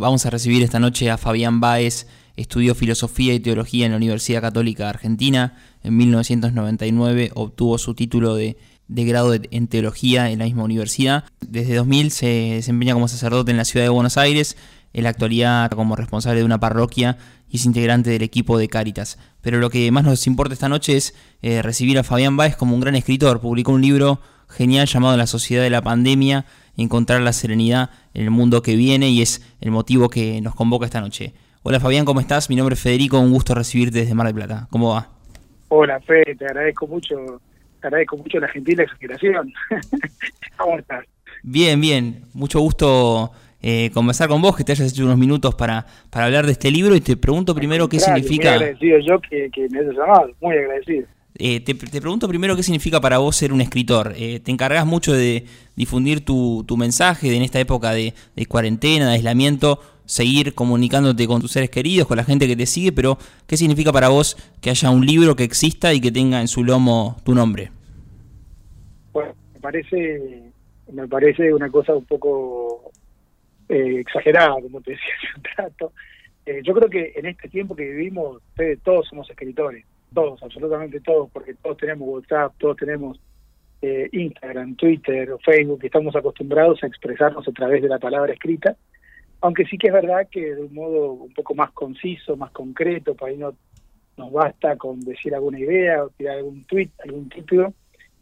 Vamos a recibir esta noche a Fabián Báez, estudió filosofía y teología en la Universidad Católica Argentina. En 1999 obtuvo su título de, grado en teología en la misma universidad. Desde 2000 se desempeña como sacerdote en la ciudad de Buenos Aires. En la actualidad como responsable de una parroquia y es integrante del equipo de Cáritas. Pero lo que más nos importa esta noche es eh, recibir a Fabián Báez como un gran escritor. Publicó un libro genial llamado La sociedad de la pandemia encontrar la serenidad en el mundo que viene y es el motivo que nos convoca esta noche. Hola Fabián, ¿cómo estás? Mi nombre es Federico, un gusto recibirte desde Mar del Plata. ¿Cómo va? Hola Fede, te agradezco mucho, te agradezco mucho la gentil exageración. ¿Cómo estás? Bien, bien, mucho gusto eh, conversar con vos, que te hayas hecho unos minutos para, para hablar de este libro y te pregunto primero qué significa... Muy agradecido yo que, que me hayas llamado, muy agradecido. Eh, te, pregunto primero qué significa para vos ser un escritor. Eh, te encargas mucho de difundir tu, mensaje en esta época de, cuarentena, de aislamiento, seguir comunicándote con tus seres queridos, con la gente que te sigue, pero ¿qué significa para vos que haya un libro que exista y que tenga en su lomo tu nombre? Bueno, me parece, me parece una cosa un poco eh, exagerada, como te decía hace un rato. yo creo que en este tiempo que vivimos, todos somos escritores todos, absolutamente todos, porque todos tenemos WhatsApp, todos tenemos eh, Instagram, Twitter o Facebook, estamos acostumbrados a expresarnos a través de la palabra escrita, aunque sí que es verdad que de un modo un poco más conciso, más concreto, para ahí no nos basta con decir alguna idea o tirar algún tweet, algún título,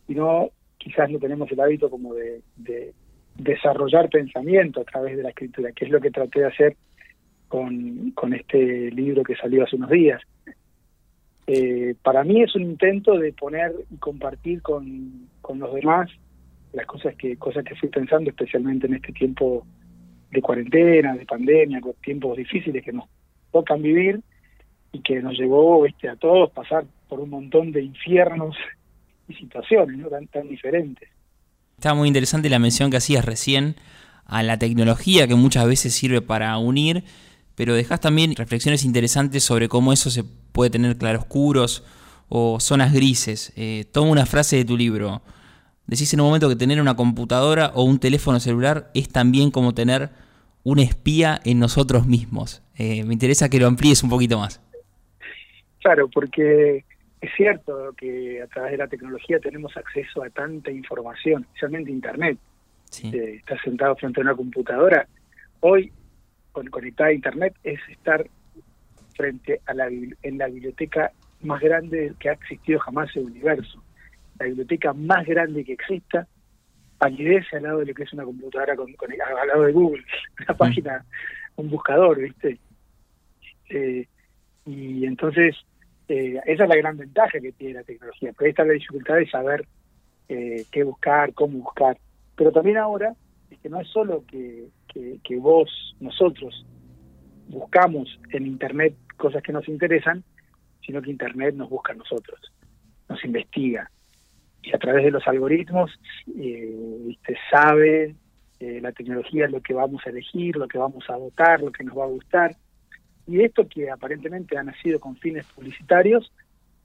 y no quizás no tenemos el hábito como de, de desarrollar pensamiento a través de la escritura, que es lo que traté de hacer con este libro que salió hace unos días. Eh, para mí es un intento de poner y compartir con, los demás las cosas que cosas que fui pensando especialmente en este tiempo de cuarentena, de pandemia, con tiempos difíciles que nos tocan vivir y que nos llevó este, a todos pasar por un montón de infiernos y situaciones ¿no? tan, tan diferentes. Estaba muy interesante la mención que hacías recién a la tecnología que muchas veces sirve para unir pero dejas también reflexiones interesantes sobre cómo eso se puede tener claroscuros o zonas grises. Eh, toma una frase de tu libro. Decís en un momento que tener una computadora o un teléfono celular es también como tener un espía en nosotros mismos. Eh, me interesa que lo amplíes un poquito más. Claro, porque es cierto que a través de la tecnología tenemos acceso a tanta información, especialmente Internet. Sí. Eh, estás sentado frente a una computadora. Hoy conectada a Internet es estar frente a la, en la biblioteca más grande que ha existido jamás en el universo. La biblioteca más grande que exista palidece al lado de lo que es una computadora con, al lado de Google, una página, un buscador, ¿viste? Eh, y entonces, eh, esa es la gran ventaja que tiene la tecnología, pero ahí está la dificultad de saber eh, qué buscar, cómo buscar. Pero también ahora, es que no es solo que que, vos, nosotros, buscamos en Internet cosas que nos interesan, sino que Internet nos busca a nosotros, nos investiga. Y a través de los algoritmos eh, sabe eh, la tecnología lo que vamos a elegir, lo que vamos a votar, lo que nos va a gustar. Y esto que aparentemente ha nacido con fines publicitarios,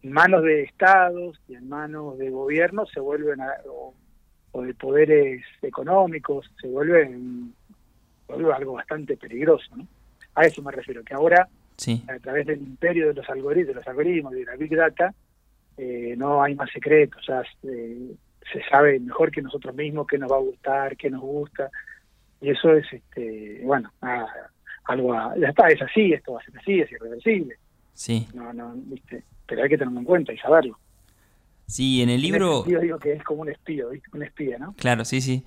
en manos de estados y en manos de gobiernos se vuelven, o, de poderes económicos, se vuelven algo bastante peligroso. ¿no? A eso me refiero, que ahora, a través del imperio de los algoritmos, de los algoritmos, de la Big Data, eh, no hay más secretos, ya eh, se sabe mejor que nosotros mismos qué nos va a gustar, qué nos gusta, y eso es, este bueno, algo, ya está, es así, esto va a ser así, es irreversible. Sí. No, no, ¿viste? Pero hay que tenerlo en cuenta y saberlo. Sí, en el libro... yo digo que es como un espía, ¿viste? Un espía, ¿no? Claro, sí, sí.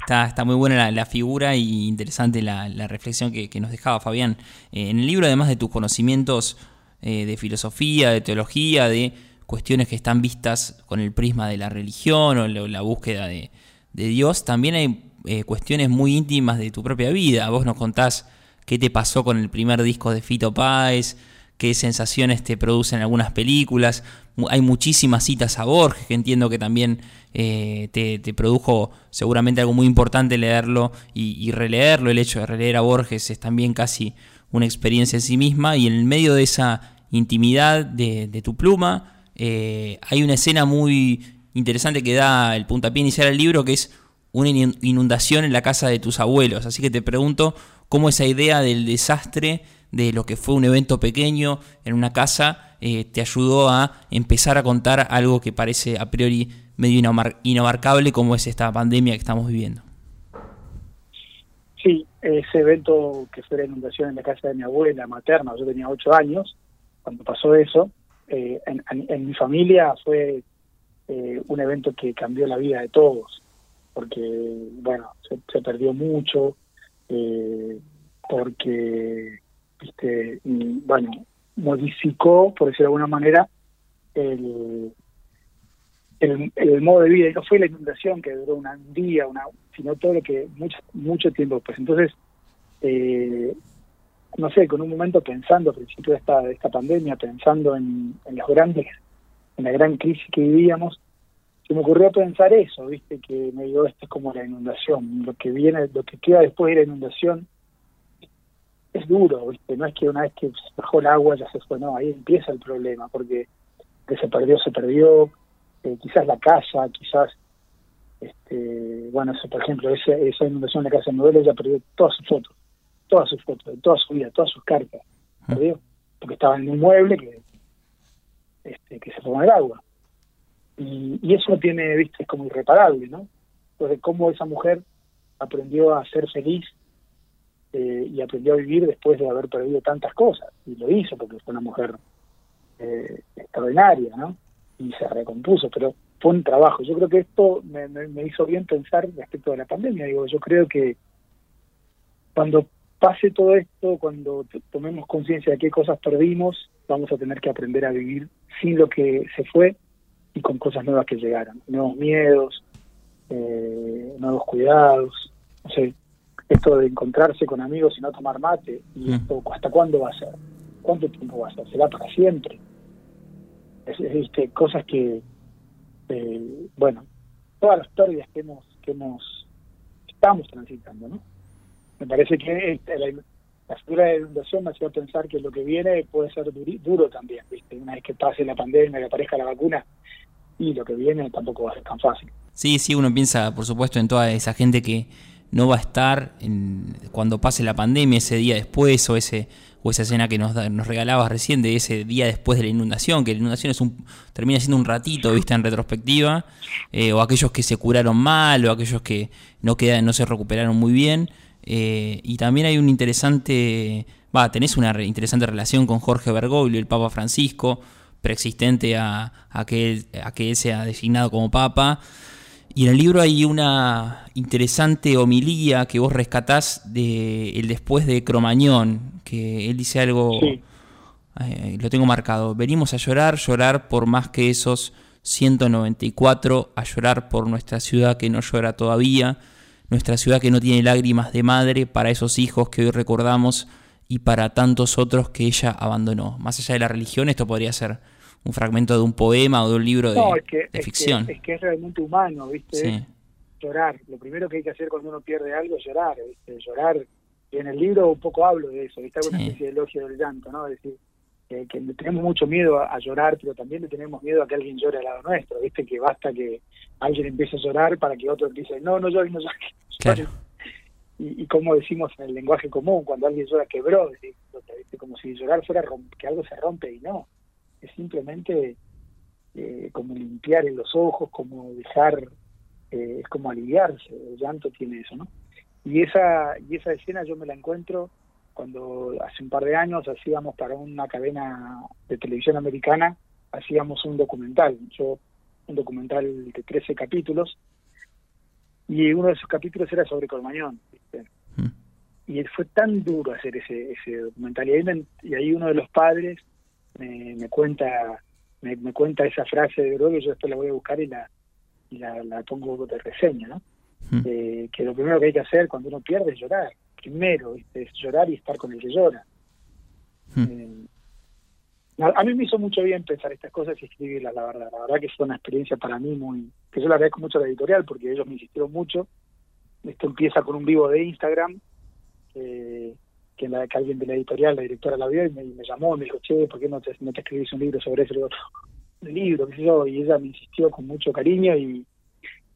Está, está muy buena la, figura y interesante la, reflexión que, nos dejaba Fabián. Eh, en el libro, además de tus conocimientos eh, de filosofía, de teología, de cuestiones que están vistas con el prisma de la religión o la, búsqueda de, Dios, también hay eh, cuestiones muy íntimas de tu propia vida. Vos nos contás qué te pasó con el primer disco de Fito Páez, qué sensaciones te producen algunas películas. Hay muchísimas citas a Borges, que entiendo que también eh, te, produjo seguramente algo muy importante leerlo y, releerlo. El hecho de releer a Borges es también casi una experiencia en sí misma y en medio de esa intimidad de, tu pluma eh, hay una escena muy interesante que da el puntapié inicial al libro que es una inundación en la casa de tus abuelos. Así que te pregunto cómo esa idea del desastre, de lo que fue un evento pequeño en una casa, eh, te ayudó a empezar a contar algo que parece a priori medio inabarcable como es esta pandemia que estamos viviendo. Sí, ese evento que fue la inundación en la casa de mi abuela materna, yo tenía ocho años cuando pasó eso, eh, en, mi familia fue eh, un evento que cambió la vida de todos, porque, bueno, se, perdió mucho, eh, porque, viste, bueno, modificó, por decirlo de alguna manera, el, el, modo de vida. Y no fue la inundación que duró un día, una, sino todo lo que, mucho, mucho tiempo pues Entonces, no sé, con un momento pensando al principio de esta, de esta pandemia, pensando en, en los grandes, en la gran crisis que vivíamos, se me ocurrió pensar eso, viste, que me digo, esto es como la inundación, lo que viene, lo que queda después de la inundación es duro, viste, no es que una vez que bajó el agua ya se fue, no, ahí empieza el problema, porque que se perdió, se perdió, eh, quizás la casa, quizás, este, bueno, eso, por ejemplo, esa, esa inundación de la casa de modelo ya perdió todas sus fotos todas sus fotos, de toda su vida, todas sus cartas, Porque estaba en un mueble que, este, que se toma el agua. Y, y eso tiene, viste, es como irreparable, ¿no? Entonces, cómo esa mujer aprendió a ser feliz eh, y aprendió a vivir después de haber perdido tantas cosas. Y lo hizo porque fue una mujer eh, extraordinaria, ¿no? Y se recompuso, pero fue un trabajo. Yo creo que esto me, me hizo bien pensar respecto de la pandemia. Digo, yo creo que cuando pase todo esto, cuando tomemos conciencia de qué cosas perdimos, vamos a tener que aprender a vivir sin lo que se fue y con cosas nuevas que llegaron, nuevos miedos, eh, nuevos cuidados, no sé, esto de encontrarse con amigos y no tomar mate, y mm. esto, ¿hasta cuándo va a ser? ¿Cuánto tiempo va a ser? ¿Será para siempre? Es, este, cosas que, eh, bueno, todas las pérdidas que hemos, que hemos, estamos transitando, ¿no? me parece que la, la figura de inundación me hacía pensar que lo que viene puede ser duro también, ¿viste? Una vez que pase la pandemia, que aparezca la vacuna, y lo que viene tampoco va a ser tan fácil. Sí, sí, uno piensa, por supuesto, en toda esa gente que no va a estar en, cuando pase la pandemia, ese día después, o ese o esa escena que nos, nos regalabas recién de ese día después de la inundación, que la inundación es un, termina siendo un ratito, vista en retrospectiva, eh, o aquellos que se curaron mal, o aquellos que no, quedan, no se recuperaron muy bien. Eh, y también hay un interesante, va, tenés una interesante relación con Jorge Bergoglio, el Papa Francisco, preexistente a, que él, a que sea designado como Papa. Y en el libro hay una interesante homilía que vos rescatás de el después de Cromañón, que él dice algo, eh, lo tengo marcado, venimos a llorar, llorar por más que esos 194, a llorar por nuestra ciudad que no llora todavía, nuestra ciudad que no tiene lágrimas de madre para esos hijos que hoy recordamos y para tantos otros que ella abandonó. Más allá de la religión, esto podría ser un fragmento de un poema o de un libro de, ficción. es que es realmente humano, ¿viste? Llorar. Lo primero que hay que hacer cuando uno pierde algo es llorar, ¿viste? Llorar. Y en el libro un poco hablo de eso, ¿viste? Una especie de elogio del llanto, ¿no? Es decir, que, tenemos mucho miedo a, llorar, pero también le tenemos miedo a que alguien llore al lado nuestro, ¿viste? Que basta que alguien empiece a llorar para que otro empiece, no, no llores, no llores. Claro. Y, como decimos en el lenguaje común, cuando alguien llora quebró, como si llorar fuera que algo se rompe y no. Es simplemente eh, como limpiar en los ojos, como dejar, eh, es como aliviarse. El llanto tiene eso, ¿no? Y esa, y esa escena yo me la encuentro cuando hace un par de años hacíamos para una cadena de televisión americana, hacíamos un documental. Yo, un documental de 13 capítulos y uno de esos capítulos era sobre Colmañón. Mm. Y fue tan duro hacer ese, ese documental. Y ahí, y ahí uno de los padres me, me cuenta me, cuenta esa frase de que yo después la voy a buscar y la, y la, la pongo de reseña, ¿no? Mm. Eh, que lo primero que hay que hacer cuando uno pierde es llorar. Primero, es llorar y estar con el que llora. Mm. Eh, a, mí me hizo mucho bien pensar estas cosas y escribirlas, la verdad. La verdad que fue una experiencia para mí muy... que yo la agradezco mucho a la editorial porque ellos me insistieron mucho. Esto empieza con un vivo de Instagram, que, la, que alguien de la editorial, la directora la vio y me, llamó, me dijo, che, ¿por qué no te, no te escribís un libro sobre eso? Un libro, qué sé yo, y ella me insistió con mucho cariño y,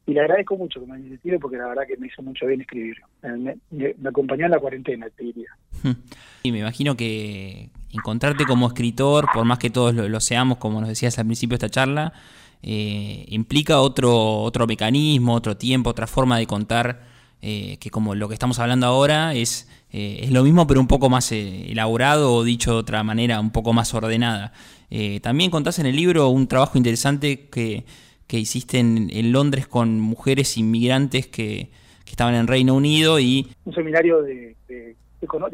y le agradezco mucho que me haya insistido porque la verdad que me hizo mucho bien escribirlo. Me, acompañó en la cuarentena, te diría. Y me imagino que encontrarte como escritor, por más que todos lo, seamos, como nos decías al principio de esta charla, eh, implica otro, otro mecanismo, otro tiempo, otra forma de contar, eh, que como lo que estamos hablando ahora es, eh, es lo mismo pero un poco más elaborado o dicho de otra manera, un poco más ordenada. también contás en el libro un trabajo interesante que que hiciste en, Londres con mujeres inmigrantes que, estaban en Reino Unido y... Un seminario de, de,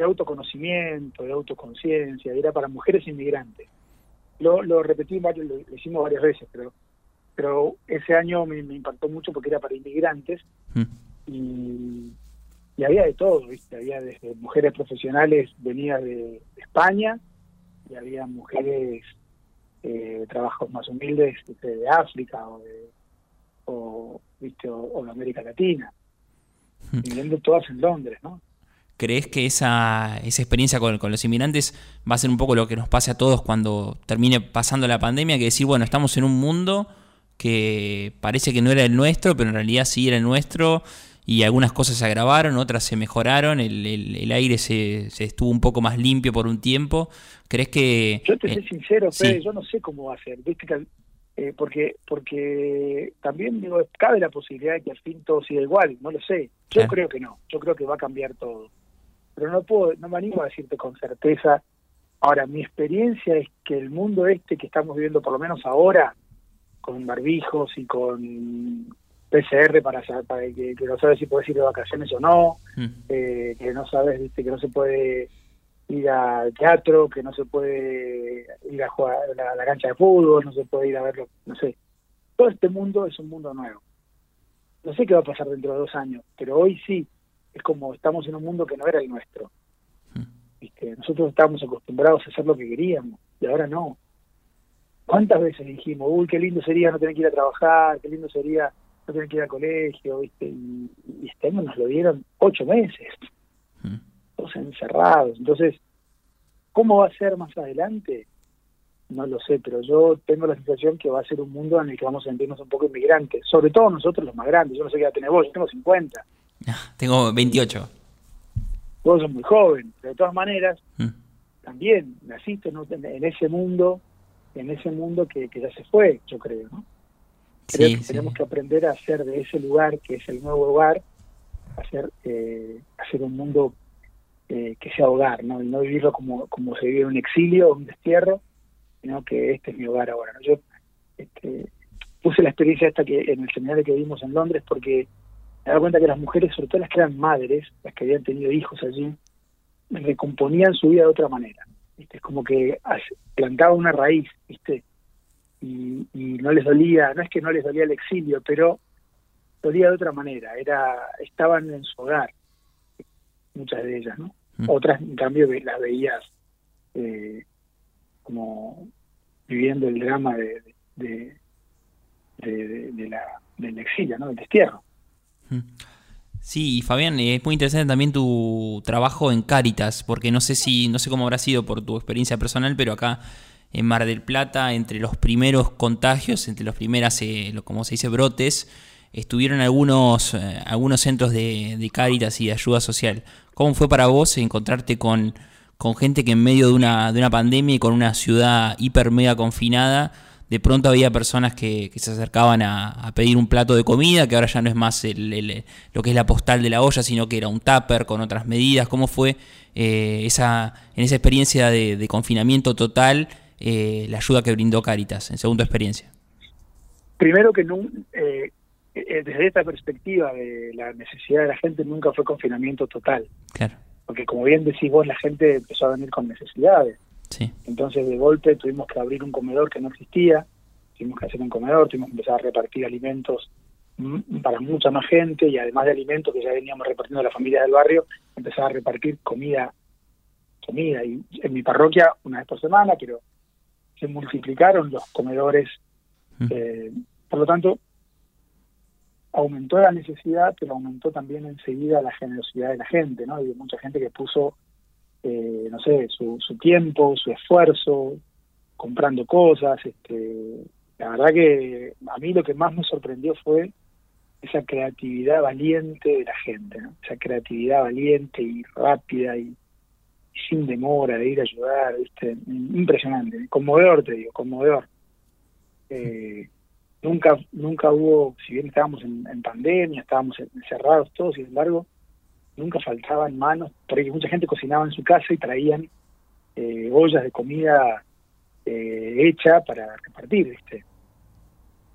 autoconocimiento, de autoconciencia, era para mujeres inmigrantes. Lo, lo repetí varios, lo, hicimos varias veces, pero pero ese año me, impactó mucho porque era para inmigrantes mm. Y, y, había de todo, ¿viste? Había desde mujeres profesionales venidas de España y había mujeres eh, trabajos más humildes de África o de, o, ¿viste? O, de América Latina, hmm. viviendo todas en Londres, ¿no? ¿Crees que esa, esa experiencia con, con, los inmigrantes va a ser un poco lo que nos pase a todos cuando termine pasando la pandemia? Que decir, bueno, estamos en un mundo que parece que no era el nuestro, pero en realidad sí era el nuestro y algunas cosas se agravaron, otras se mejoraron, el, el, aire se, se, estuvo un poco más limpio por un tiempo. ¿Crees que...? Yo te soy eh, sincero, yo no sé cómo va a ser, eh, porque porque también digo cabe la posibilidad de que al fin todo siga igual, no lo sé. Yo creo que no, yo creo que va a cambiar todo. Pero no puedo, no me animo a decirte con certeza. Ahora, mi experiencia es que el mundo este que estamos viviendo, por lo menos ahora, con barbijos y con PCR para, para que, no sabes si puedes ir de vacaciones o no, mm. eh, que no sabes, viste, que no se puede ir al teatro, que no se puede ir a jugar a la, cancha de fútbol, no se puede ir a verlo, no sé. Todo este mundo es un mundo nuevo. No sé qué va a pasar dentro de dos años, pero hoy sí, es como estamos en un mundo que no era el nuestro. Mm. ¿Viste? Nosotros estábamos acostumbrados a hacer lo que queríamos y ahora no. ¿Cuántas veces dijimos, uy, qué lindo sería no tener que ir a trabajar, qué lindo sería no tener que ir al colegio, ¿viste? Y, este año nos lo dieron ocho meses, mm. todos encerrados. Entonces, ¿cómo va a ser más adelante? No lo sé, pero yo tengo la sensación que va a ser un mundo en el que vamos a sentirnos un poco inmigrantes, sobre todo nosotros los más grandes. Yo no sé qué edad tenés vos, yo tengo 50. Tengo 28. Vos sos muy joven, pero de todas maneras, mm. también naciste en ese mundo, en ese mundo que, que ya se fue, yo creo, ¿no? Creo que tenemos que aprender a hacer de ese lugar, que es el nuevo hogar, hacer, eh, hacer un mundo eh, que sea hogar, ¿no? Y no vivirlo como, como se vive en un exilio o un destierro, sino que este es mi hogar ahora. Yo este, puse la experiencia esta que en el seminario que vimos en Londres porque me daba cuenta que las mujeres, sobre todo las que eran madres, las que habían tenido hijos allí, recomponían su vida de otra manera. ¿viste? Es como que plantaban una raíz, ¿viste? Y, no les dolía, no es que no les dolía el exilio, pero dolía de otra manera, era estaban en su hogar, muchas de ellas, ¿no? Mm. Otras, en cambio, las veías eh, como viviendo el drama de, de, de, la, del exilio, ¿no? Del destierro. Mm. Sí, Fabián, es muy interesante también tu trabajo en Cáritas, porque no sé si, no sé cómo habrá sido por tu experiencia personal, pero acá en Mar del Plata, entre los primeros contagios, entre los primeras, eh, como se dice, brotes, estuvieron algunos, eh, algunos centros de, de Cáritas y de ayuda social. ¿Cómo fue para vos encontrarte con, con gente que en medio de una, de una pandemia y con una ciudad hiper mega confinada, de pronto había personas que, se acercaban a, pedir un plato de comida, que ahora ya no es más el, lo que es la postal de la olla, sino que era un tupper con otras medidas. ¿Cómo fue eh, esa, en esa experiencia de confinamiento total eh, la ayuda que brindó Caritas, en segunda experiencia? Primero que eh, eh, desde esta perspectiva de la necesidad de la gente nunca fue confinamiento total. Claro. Porque como bien decís vos, la gente empezó a venir con necesidades. Sí. Entonces de golpe tuvimos que abrir un comedor que no existía, tuvimos que hacer un comedor, tuvimos que empezar a repartir alimentos para mucha más gente y además de alimentos que ya veníamos repartiendo a la familia del barrio, empezar a repartir comida, comida. Y en mi parroquia, una vez por semana, pero se multiplicaron los comedores. Mm. Eh, por lo tanto, aumentó la necesidad, pero aumentó también enseguida la generosidad de la gente, ¿no? Hay mucha gente que puso, eh, no sé, su, su tiempo, su esfuerzo, comprando cosas. Este, la verdad que a mí lo que más me sorprendió fue esa creatividad valiente de la gente, ¿no? esa creatividad valiente y rápida y, sin demora de ir a ayudar, ¿viste? impresionante, conmovedor te digo, conmovedor. Eh, nunca nunca hubo, si bien estábamos en, pandemia, estábamos encerrados todos, sin embargo, nunca faltaban manos, porque mucha gente cocinaba en su casa y traían eh, ollas de comida eh, hecha para repartir, ¿viste?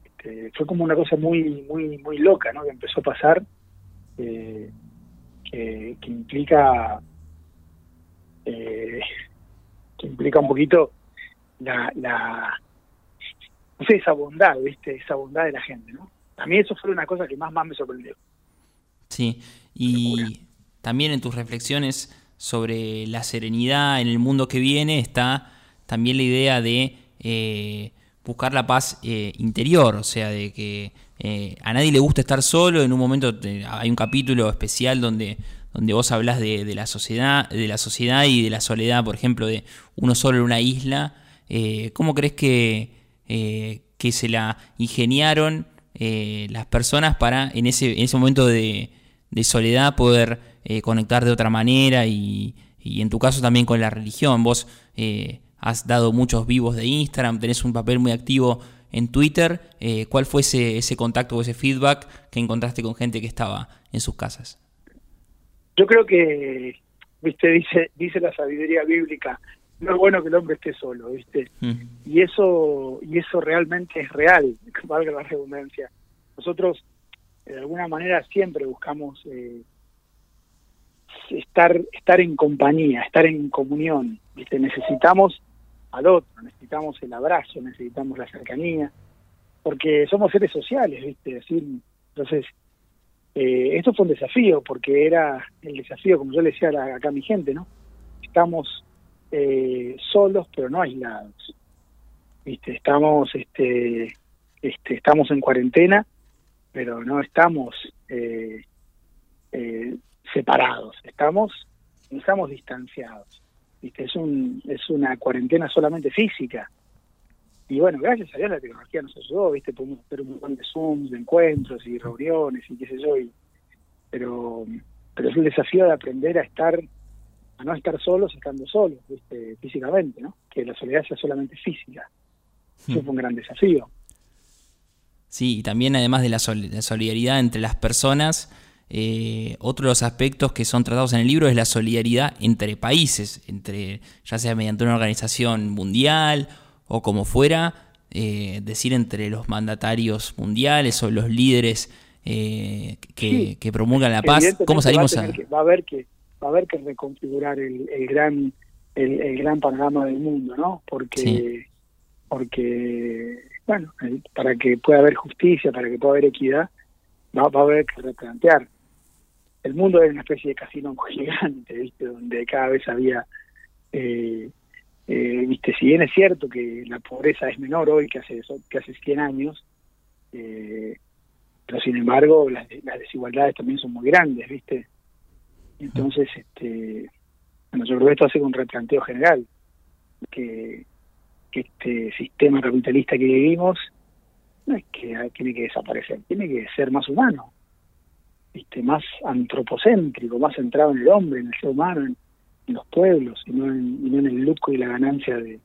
Este, fue como una cosa muy muy muy loca, ¿no? Que empezó a pasar, eh, que, implica eh, que implica un poquito la, la no sé, esa bondad, ¿viste? Esa bondad de la gente, ¿no? A mí eso fue una cosa que más, más me sorprendió. Sí, y también en tus reflexiones sobre la serenidad en el mundo que viene está también la idea de eh, buscar la paz eh, interior, o sea, de que eh, a nadie le gusta estar solo. En un momento hay un capítulo especial donde, donde vos hablas de, la sociedad, de la sociedad y de la soledad, por ejemplo, de uno solo en una isla. ¿Cómo crees que, que se la ingeniaron las personas para en ese, en ese momento de, soledad poder conectar de otra manera y, y, en tu caso también con la religión? Vos has dado muchos vivos de Instagram, tenés un papel muy activo en Twitter. Eh, ¿Cuál fue ese, ese contacto o ese feedback que encontraste con gente que estaba en sus casas? Yo creo que, viste, dice, dice la sabiduría bíblica, no es bueno que el hombre esté solo, viste. Y eso, y eso realmente es real, valga la redundancia. Nosotros, de alguna manera, siempre buscamos eh, estar, estar en compañía, estar en comunión, viste. Necesitamos al otro, necesitamos el abrazo, necesitamos la cercanía, porque somos seres sociales, ¿viste? Así, entonces, eh, esto fue un desafío, porque era el desafío, como yo le decía acá a mi gente, ¿no? Estamos eh, solos, pero no aislados, ¿viste? Estamos, este, este, estamos en cuarentena, pero no estamos eh, separados, estamos, estamos distanciados. Es, un, es una cuarentena solamente física. Y bueno, gracias a Dios la tecnología nos ayudó, ¿viste? Podemos hacer un montón de Zooms, de encuentros y reuniones y qué sé yo. pero, pero es el desafío de aprender a estar, a no estar solos estando solos, ¿viste? Físicamente, ¿no? Que la soledad sea solamente física. Eso hmm. fue un gran desafío. Sí, y también además de la solidaridad entre las personas, eh, otro de los aspectos que son tratados en el libro es la solidaridad entre países, entre ya sea mediante una organización mundial o como fuera, eh, decir entre los mandatarios mundiales o los líderes eh, que, promulgan la paz. ¿Cómo salimos va a, va a haber que va a haber que reconfigurar el, gran el, gran panorama del mundo, ¿no? Porque porque bueno, para que pueda haber justicia, para que pueda haber equidad, va, va a haber que replantear el mundo es una especie de casino gigante, ¿viste? Donde cada vez había, eh, eh, ¿viste? Si bien es cierto que la pobreza es menor hoy que hace, que hace 100 años, eh, pero sin embargo las, desigualdades también son muy grandes, ¿viste? Entonces, este, bueno, yo creo que esto hace un replanteo general, que, que este sistema capitalista que vivimos no es que tiene que desaparecer, tiene que ser más humano más antropocéntrico, más centrado en el hombre, en el ser humano, los pueblos, y no en, el lucro y la ganancia de,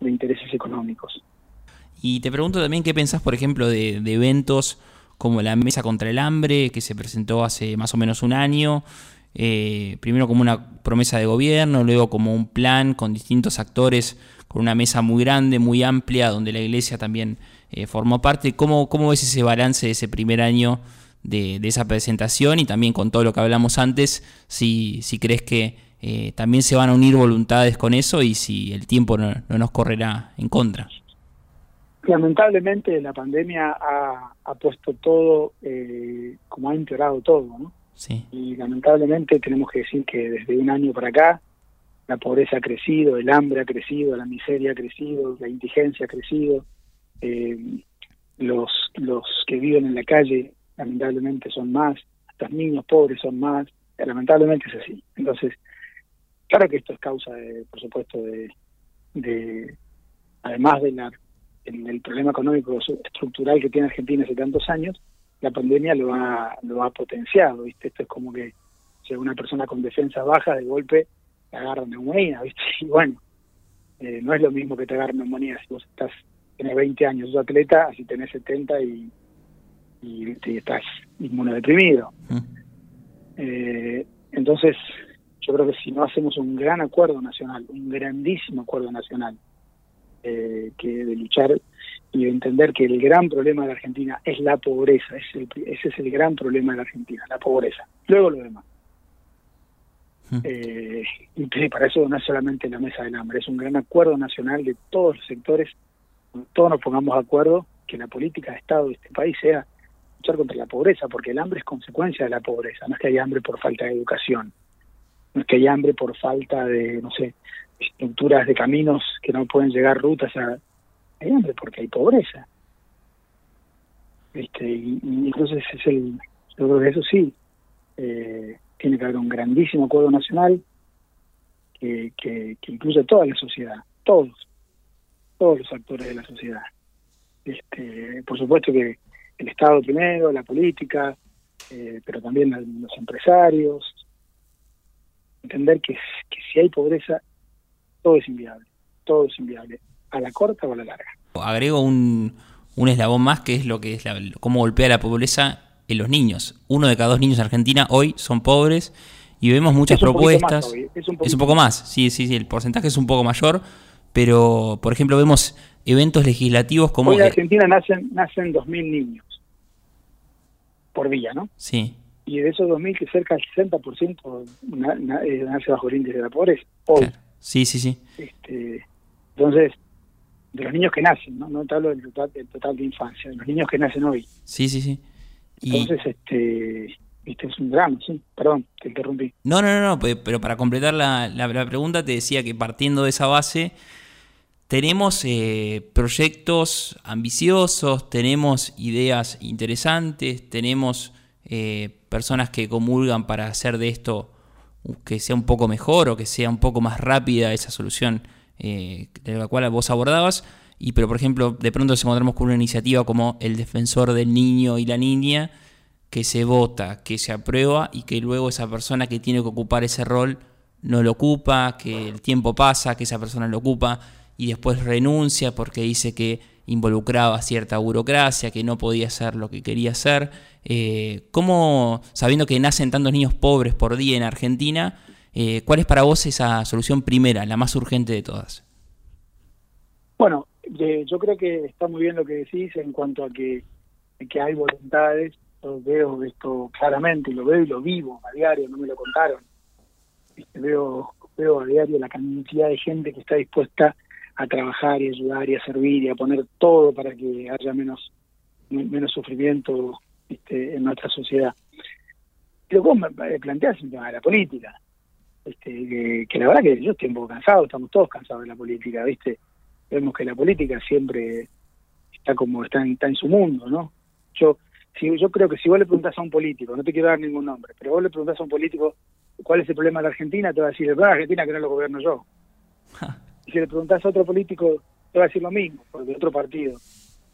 intereses económicos. Y te pregunto también qué pensás, por ejemplo, de, eventos como la Mesa contra el Hambre, que se presentó hace más o menos un año, eh, primero como una promesa de gobierno, luego como un plan con distintos actores, con una mesa muy grande, muy amplia, donde la iglesia también eh, formó parte. ¿Cómo, ¿Cómo ves ese balance de ese primer año de, esa presentación y también con todo lo que hablamos antes, si, si crees que eh, también se van a unir voluntades con eso y si el tiempo no, nos correrá en contra. Lamentablemente la pandemia ha, ha puesto todo, eh, como ha empeorado todo, ¿no? Sí. Y lamentablemente tenemos que decir que desde un año para acá la pobreza ha crecido, el hambre ha crecido, la miseria ha crecido, la indigencia ha crecido, eh, los, los que viven en la calle lamentablemente son más, los niños pobres son más, lamentablemente es así. Entonces, claro que esto es causa, de, por supuesto, de, además de la, del problema económico estructural que tiene Argentina hace tantos años, la pandemia lo ha, lo ha potenciado, ¿viste? Esto es como que si una persona con defensa baja de golpe te agarra neumonía, ¿viste? Y bueno, eh, no es lo mismo que te agarre neumonía si vos estás, tenés 20 años, sos atleta, así tenés 70 y, y, estás inmunodeprimido. Mm. Eh, entonces, yo creo que si no hacemos un gran acuerdo nacional, un grandísimo acuerdo nacional, eh, que de luchar y de entender que el gran problema de la Argentina es la pobreza, es ese es el gran problema de la Argentina, la pobreza. Luego lo demás. Hmm. Eh, y para eso no es solamente la mesa del hambre, es un gran acuerdo nacional de todos los sectores, todos nos pongamos de acuerdo que la política de Estado de este país sea luchar contra la pobreza, porque el hambre es consecuencia de la pobreza, no es que haya hambre por falta de educación, no es que haya hambre por falta de, no sé, estructuras de caminos que no pueden llegar rutas a... Hay hambre porque hay pobreza. Este, y, entonces es el... Yo creo que eso sí, eh, tiene que haber un grandísimo acuerdo nacional que, que, que incluya toda la sociedad, todos, todos los actores de la sociedad. Este, por supuesto que el Estado primero, la política, eh, pero también los empresarios. Entender que, que si hay pobreza, todo es inviable, todo es inviable, a la corta o a la larga. Agrego un, un eslabón más que es lo que es la, cómo golpea la pobreza en los niños. Uno de cada dos niños en Argentina hoy son pobres y vemos muchas propuestas. es, un es, un poco más, sí, sí, sí, el porcentaje es un poco mayor, pero por ejemplo vemos eventos legislativos como... Hoy en Argentina nacen, nacen 2.000 niños por día, ¿no? Sí. Y de esos 2.000 que cerca del 60% eh, nace bajo el índice de la pobreza. Hoy. Sí, sí, sí. Este, entonces, de los niños que nacen, ¿no? No te hablo del total, total de infancia, de los niños que nacen hoy. Sí, sí, sí. Entonces, este, este es un drama, sí. Perdón, te interrumpí. No, no, no, no pero para completar la, la, pregunta te decía que partiendo de esa base, tenemos eh, proyectos ambiciosos, tenemos ideas interesantes, tenemos eh, personas que comulgan para hacer de esto que sea un poco mejor o que sea un poco más rápida esa solución eh, de la cual vos abordabas. Y pero por ejemplo, de pronto nos encontramos con una iniciativa como el defensor del niño y la niña, que se vota, que se aprueba y que luego esa persona que tiene que ocupar ese rol no lo ocupa, que el tiempo pasa, que esa persona lo ocupa y después renuncia porque dice que involucraba cierta burocracia, que no podía hacer lo que quería hacer. Eh, ¿Cómo, sabiendo que nacen tantos niños pobres por día en Argentina, eh, cuál es para vos esa solución primera, la más urgente de todas? Bueno, yo creo que está muy bien lo que decís en cuanto a que, que hay voluntades. Yo veo esto claramente, lo veo y lo vivo a diario, no me lo contaron. Este, veo, veo a diario la cantidad de gente que está dispuesta a trabajar y ayudar y a servir y a poner todo para que haya menos menos sufrimiento este, en nuestra sociedad. Pero vos me planteás el tema de la política, este, que, la verdad que yo estoy un poco cansado, estamos todos cansados de la política, ¿viste? Vemos que la política siempre está como está en, está en su mundo, ¿no? Yo si, yo creo que si vos le preguntás a un político, no te quiero dar ningún nombre, pero vos le preguntás a un político cuál es el problema de la Argentina, te va a decir, el problema de Argentina que no lo gobierno yo. si le preguntás a otro político, te va a decir lo mismo, porque otro partido.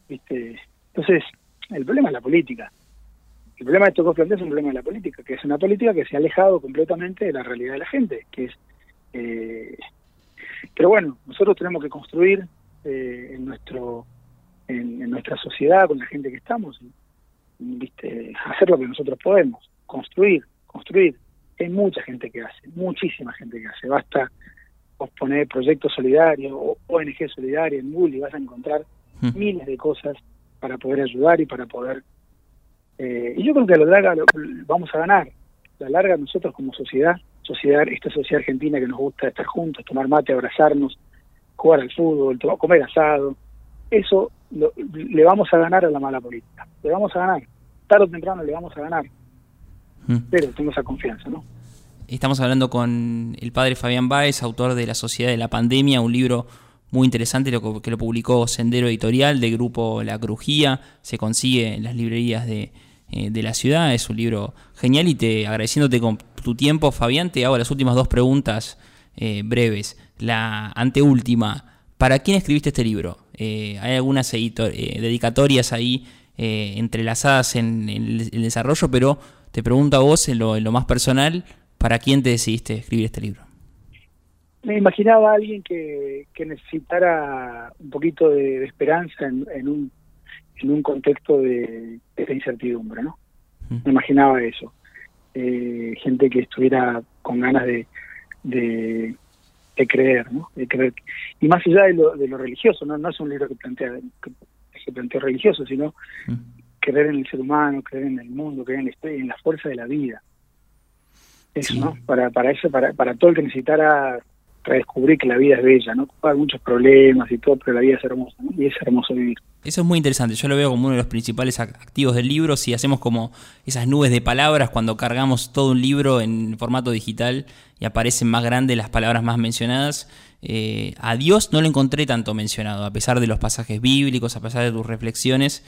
¿viste? Entonces, el problema es la política. El problema de esto que es un problema de la política, que es una política que se ha alejado completamente de la realidad de la gente, que es... Eh, pero bueno, nosotros tenemos que construir eh, en nuestro en, nuestra sociedad con la gente que estamos, ¿viste? hacer lo que nosotros podemos, construir, construir. Hay mucha gente que hace, muchísima gente que hace. Basta vos poner proyectos solidarios o ONG solidaria en Google y vas a encontrar hmm. miles de cosas para poder ayudar y para poder... Eh, y yo creo que a lo larga vamos a ganar. A la larga nosotros como sociedad, sociedad esta sociedad argentina que nos gusta estar juntos, tomar mate, abrazarnos, jugar al fútbol, comer asado, eso le vamos a ganar a la mala política. Le vamos a ganar. Tarde o temprano le vamos a ganar. Hmm. Pero tengo esa confianza, ¿no? Estamos hablando con el padre Fabián Báez, autor de La Sociedad de la Pandemia, un libro muy interesante que lo publicó Sendero Editorial de grupo La Crujía, se consigue en las librerías de, eh, la ciudad, es un libro genial y te agradeciéndote con tu tiempo, Fabián, te hago las últimas dos preguntas eh, breves. La anteúltima, ¿para quién escribiste este libro? Eh, ¿Hay algunas dedicatorias ahí entrelazadas en, el, desarrollo, pero te pregunto a vos, en lo, más personal, ¿para quién te decidiste escribir este libro? Me imaginaba a alguien que, necesitara un poquito de, esperanza en, un, en un contexto de, de incertidumbre, ¿no? Me imaginaba eso. Eh, gente que estuviera con ganas de, de, creer, ¿no? De creer. Y más allá de lo, de lo religioso, ¿no? no es un libro que plantea que, plantea religioso, sino creer en el ser humano, creer en el mundo, creer en, en la fuerza de la vida. Eso, ¿no? Para, para eso, para, para todo el que necesitara descubrir que la vida es bella, ¿no? Hay muchos problemas y todo, pero la vida es hermosa, Y es hermoso vivir. Eso es muy interesante. Yo lo veo como uno de los principales activos del libro. Si hacemos como esas nubes de palabras cuando cargamos todo un libro en formato digital y aparecen más grandes las palabras más mencionadas. Eh, a Dios no lo encontré tanto mencionado, a pesar de los pasajes bíblicos, a pesar de tus reflexiones.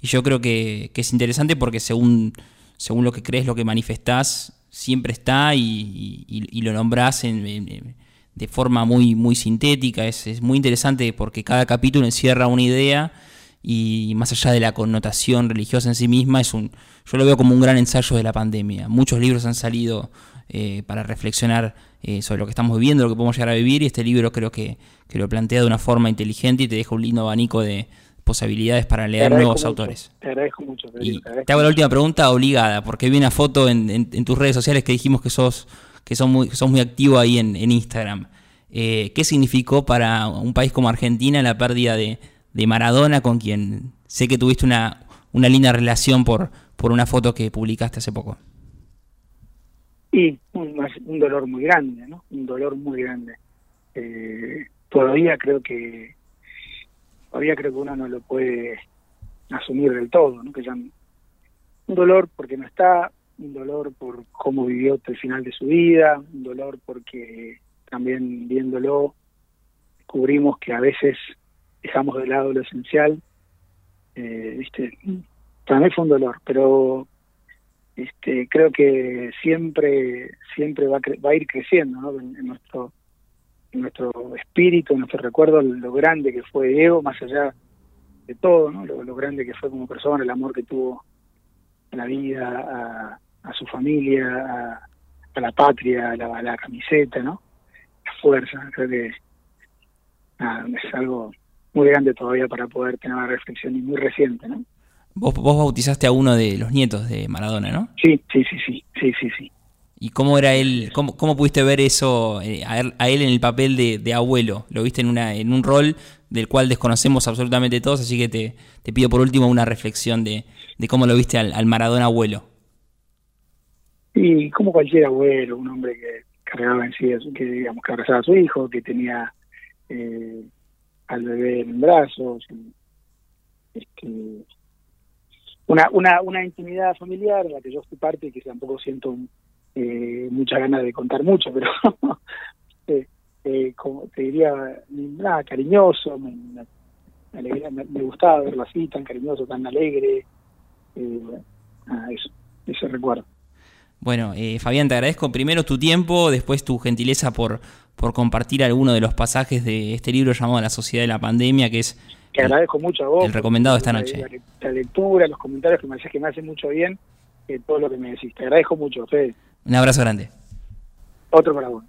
Y yo creo que, es interesante porque según, según lo que crees, lo que manifestás, siempre está y, lo nombrás en de forma muy, muy sintética, es, es, muy interesante porque cada capítulo encierra una idea y más allá de la connotación religiosa en sí misma, es un, yo lo veo como un gran ensayo de la pandemia. Muchos libros han salido eh, para reflexionar eh, sobre lo que estamos viviendo, lo que podemos llegar a vivir, y este libro creo que, que lo plantea de una forma inteligente y te deja un lindo abanico de posibilidades para leer nuevos autores. Te agradezco mucho. y te, hago la última pregunta obligada, porque vi una foto en, en tus redes sociales que dijimos que sos que son muy, muy activos ahí en, Instagram. Eh, ¿Qué significó para un país como Argentina la pérdida de, Maradona, con quien sé que tuviste una, una linda relación por, por una foto que publicaste hace poco? Y un, dolor muy grande, ¿no? Un dolor muy grande. Eh, todavía creo que todavía creo que uno no lo puede asumir del todo, ¿no? Que ya un dolor porque no está, un dolor por cómo vivió hasta el final de su vida, un dolor porque también viéndolo descubrimos que a veces dejamos de lado lo esencial. Eh, ¿viste? Para mí fue un dolor, pero este, creo que siempre siempre va, va a ir creciendo ¿no? en nuestro espíritu, en nuestro recuerdo, lo grande que fue Diego, más allá de todo, ¿no? lo, lo grande que fue como persona, el amor que tuvo a la vida, a, a su familia, a, la patria, a la, camiseta, ¿no? La fuerza, creo que es algo muy grande todavía para poder tener una reflexión y muy reciente, ¿no? Vos, vos bautizaste a uno de los nietos de Maradona, ¿no? Sí, sí, sí, sí, sí, sí, sí. ¿Y cómo era él? ¿Cómo, cómo pudiste ver eso eh, a, él, en el papel de, abuelo? Lo viste en, una, en un rol del cual desconocemos absolutamente todos, así que te, te pido por último una reflexión de, de cómo lo viste al, al Maradona abuelo. Y como cualquier abuelo, un hombre que cargaba en sí, que digamos que abrazaba a su hijo, que tenía eh, al bebé en brazos, este, una, una, una intimidad familiar la que yo estoy parte y que tampoco siento eh, mucha ganas de contar mucho, pero eh, eh, como te diría, nada, cariñoso, me, me, me, gustaba verlo así, tan cariñoso, tan alegre, eh, eso, ese recuerdo. Bueno, eh, Fabián, te agradezco primero tu tiempo, después tu gentileza por, por compartir alguno de los pasajes de este libro llamado La Sociedad de la Pandemia, que es que agradezco mucho a vos. El recomendado esta noche. La, lectura, los comentarios que me haces que me hacen mucho bien, todo lo que me decís. Te agradezco mucho, Fede. Un abrazo grande. Otro para vos.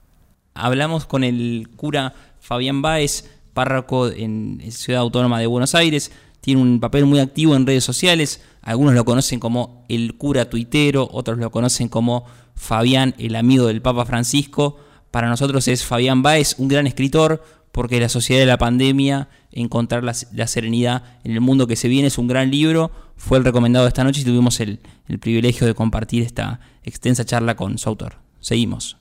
Hablamos con el cura Fabián Báez, párroco en Ciudad Autónoma de Buenos Aires tiene un papel muy activo en redes sociales. Algunos lo conocen como el cura tuitero, otros lo conocen como Fabián, el amigo del Papa Francisco. Para nosotros es Fabián Báez, un gran escritor, porque la sociedad de la pandemia, encontrar la, serenidad en el mundo que se viene, es un gran libro. Fue el recomendado esta noche y tuvimos el privilegio de compartir esta extensa charla con su autor. Seguimos.